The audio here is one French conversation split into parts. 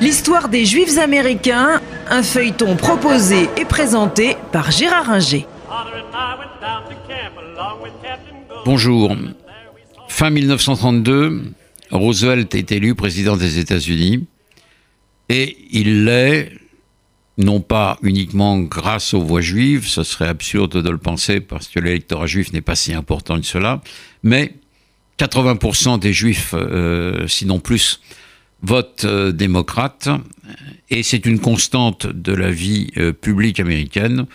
L'histoire des Juifs américains, un feuilleton proposé et présenté par Gérard Inger. Bonjour. Fin 1932, Roosevelt est élu président des États-Unis et il l'est non pas uniquement grâce aux voix juives, ce serait absurde de le penser parce que l'électorat juif n'est pas si important que cela, mais 80% des juifs, euh, sinon plus, votent euh, démocrate et c'est une constante de la vie euh, publique américaine.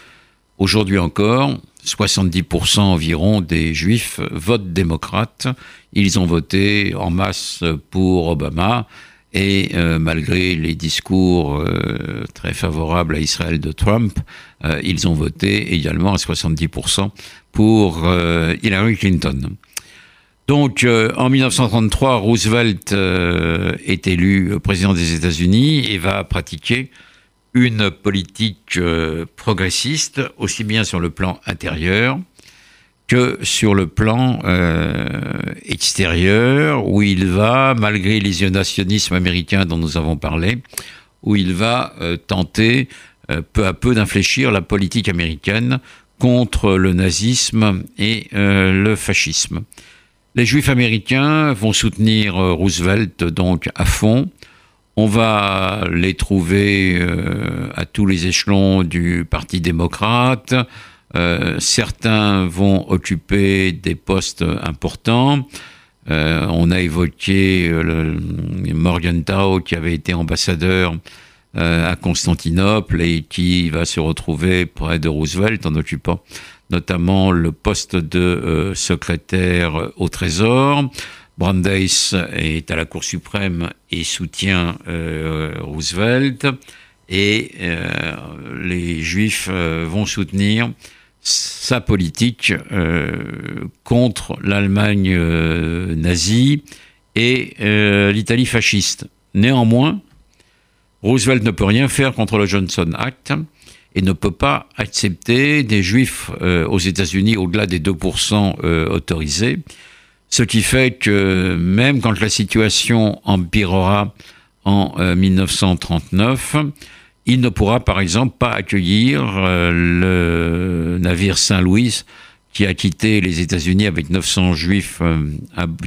Aujourd'hui encore, 70% environ des juifs votent démocrate. Ils ont voté en masse pour Obama et euh, malgré les discours euh, très favorables à Israël de Trump, euh, ils ont voté également à 70% pour Hillary Clinton. Donc en 1933, Roosevelt est élu président des États-Unis et va pratiquer une politique progressiste, aussi bien sur le plan intérieur que sur le plan euh, extérieur, où il va, malgré l'isolationnisme américain dont nous avons parlé, où il va euh, tenter euh, peu à peu d'infléchir la politique américaine contre le nazisme et le fascisme. Les juifs américains vont soutenir Roosevelt donc à fond. On va les trouver à tous les échelons du Parti démocrate, euh, certains vont occuper des postes importants. Euh, on a évoqué euh, le, Morgenthau qui avait été ambassadeur à Constantinople et qui va se retrouver près de Roosevelt en occupant notamment le poste de secrétaire au Trésor. Brandeis est à la Cour suprême et soutient Roosevelt. Et les Juifs vont soutenir sa politique euh, contre l'Allemagne euh, nazie et euh, l'Italie fasciste. Néanmoins, Roosevelt ne peut rien faire contre le Johnson Act et ne peut pas accepter des juifs aux États-Unis au-delà des 2% autorisés, ce qui fait que même quand la situation empirera en 1939, il ne pourra par exemple pas accueillir euh, le navire Saint-Louis qui a quitté les États-Unis avec 900 juifs, euh,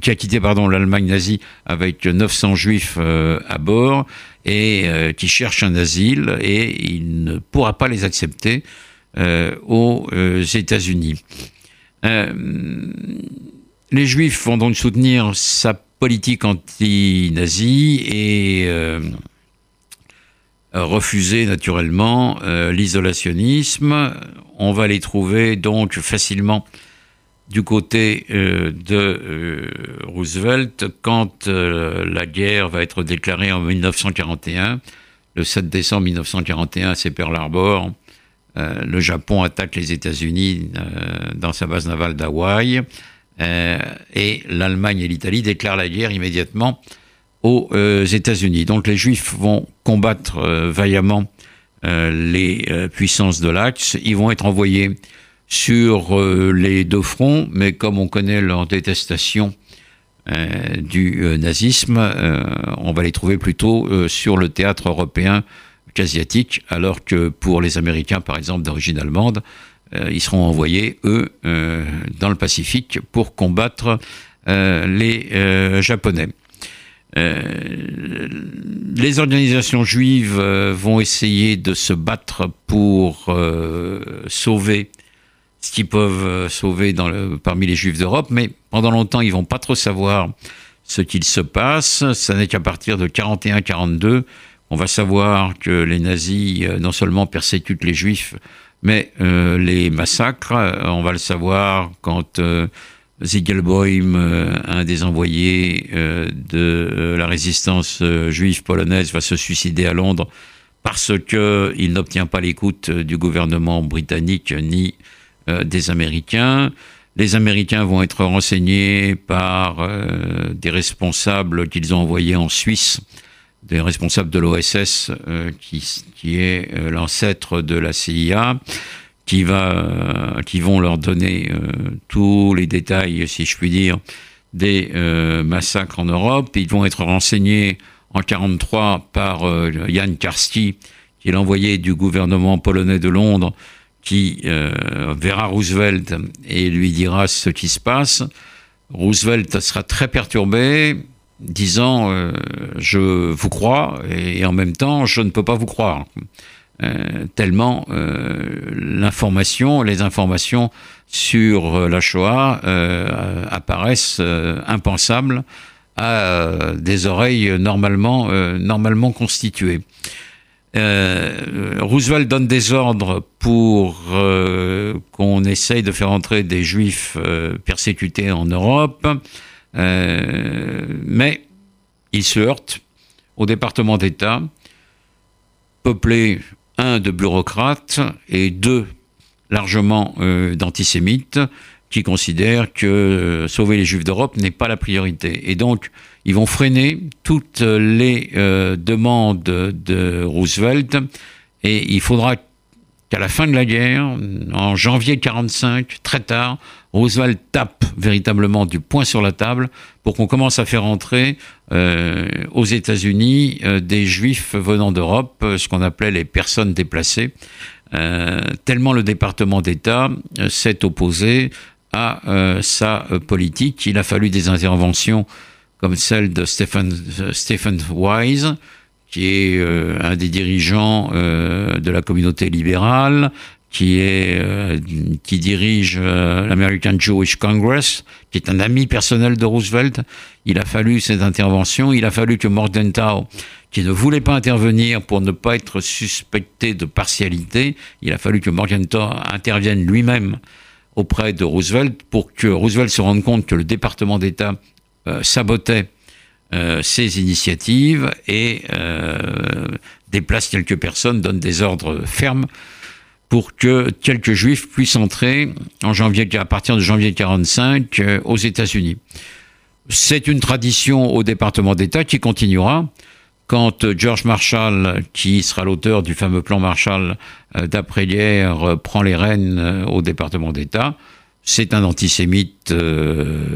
qui a quitté l'Allemagne nazie avec 900 juifs euh, à bord et qui cherche un asile et il ne pourra pas les accepter aux États-Unis. les juifs vont donc soutenir sa politique anti-nazie et refuser naturellement euh, l'isolationnisme. On va les trouver donc facilement du côté euh, de Roosevelt quand la guerre va être déclarée en 1941. Le 7 décembre 1941, c'est Pearl Harbor. le Japon attaque les États-Unis dans sa base navale d'Hawaï. et l'Allemagne et l'Italie déclarent la guerre immédiatement aux euh, États-Unis. Donc les Juifs vont combattre euh, vaillamment euh, les puissances de l'Axe. Ils vont être envoyés sur les deux fronts, mais comme on connaît leur détestation du nazisme, on va les trouver plutôt sur le théâtre européen qu'asiatique, alors que pour les Américains, par exemple, d'origine allemande, ils seront envoyés, eux, dans le Pacifique pour combattre les Japonais. Euh, les organisations juives euh, vont essayer de se battre pour euh, sauver ce qu'ils peuvent sauver parmi les juifs d'Europe, mais pendant longtemps, ils vont pas trop savoir ce qu'il se passe. Ça n'est qu'à partir de 41-42 on va savoir que les nazis non seulement persécutent les juifs, mais les massacrent. On va le savoir quand Ziegelboim, euh, un des envoyés euh, de euh, la résistance juive polonaise, va se suicider à Londres parce qu'il n'obtient pas l'écoute du gouvernement britannique ni des Américains. Les Américains vont être renseignés par des responsables qu'ils ont envoyés en Suisse, des responsables de l'OSS, qui, qui, est l'ancêtre de la CIA qui, va, qui vont leur donner tous les détails, si je puis dire, des massacres en Europe. Ils vont être renseignés en 1943 par Jan Karski, qui est l'envoyé du gouvernement polonais de Londres, qui verra Roosevelt et lui dira ce qui se passe. Roosevelt sera très perturbé, disant euh, je vous crois et en même temps je ne peux pas vous croire. Euh, tellement euh, l'information, les informations sur la Shoah apparaissent impensables à des oreilles normalement, normalement constituées. Roosevelt donne des ordres pour qu'on essaye de faire entrer des juifs persécutés en Europe. Euh, mais il se heurte au département d'État, peuplé, un, de bureaucrates et deux, largement euh, d'antisémites, qui considèrent que euh, sauver les Juifs d'Europe n'est pas la priorité. Et donc, ils vont freiner toutes les demandes de Roosevelt et il faudra qu'à la fin de la guerre, en janvier 45, très tard, Roosevelt tape véritablement du poing sur la table pour qu'on commence à faire entrer euh, aux États-Unis euh, des Juifs venant d'Europe, euh, ce qu'on appelait les personnes déplacées, tellement le département d'État s'est opposé à sa politique. Il a fallu des interventions comme celle de Stephen, Stephen Wise, qui est un des dirigeants de la communauté libérale, qui est euh, qui dirige euh, l'American Jewish Congress, qui est un ami personnel de Roosevelt. Il a fallu cette intervention. Il a fallu que Morgenthau, qui ne voulait pas intervenir pour ne pas être suspecté de partialité, il a fallu que Morgenthau intervienne lui-même auprès de Roosevelt pour que Roosevelt se rende compte que le département d'État euh, sabotait ses initiatives et déplace quelques personnes, donne des ordres fermes pour que quelques juifs puissent entrer en janvier, à partir de janvier 45 euh, aux États-Unis. C'est une tradition au département d'État qui continuera quand euh, George Marshall, qui sera l'auteur du fameux plan Marshall euh, d'après-guerre, prend les rênes au département d'État. C'est un antisémite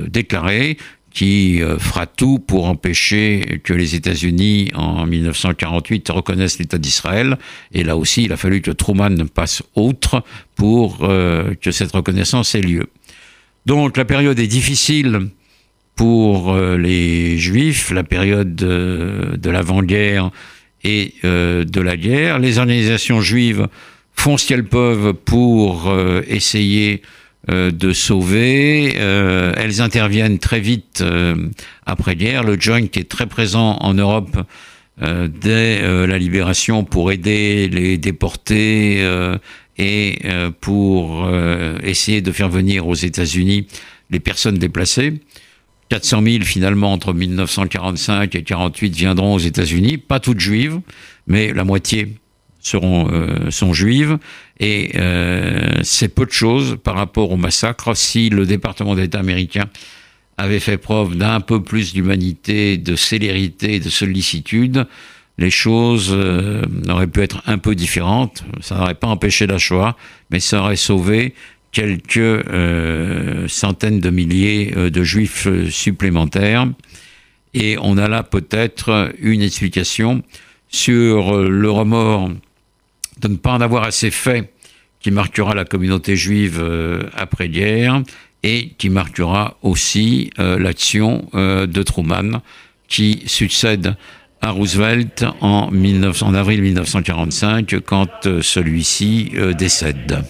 déclaré qui euh, fera tout pour empêcher que les États-Unis, en 1948, reconnaissent l'État d'Israël. Et là aussi, il a fallu que Truman passe autre pour euh, que cette reconnaissance ait lieu. Donc la période est difficile pour euh, les Juifs, la période de l'avant-guerre et de la guerre. Les organisations juives font ce qu'elles peuvent pour essayer de sauver. Euh, elles interviennent très vite euh, après-guerre. Le Joint est très présent en Europe dès la libération pour aider les déportés et pour essayer de faire venir aux États-Unis les personnes déplacées. 400 000 finalement entre 1945 et 48 viendront aux États-Unis, pas toutes juives, mais la moitié seront euh, sont juives et euh, c'est peu de choses par rapport au massacre. Si le département d'État américain avait fait preuve d'un peu plus d'humanité, de célérité, de sollicitude, les choses euh, auraient pu être un peu différentes. Ça n'aurait pas empêché la Shoah, mais ça aurait sauvé quelques centaines de milliers de juifs supplémentaires. Et on a là peut-être une explication sur le remords de ne pas en avoir assez fait qui marquera la communauté juive euh, après-guerre et qui marquera aussi euh, l'action euh, de Truman qui succède à Roosevelt en, 19, en avril 1945 quand celui-ci décède.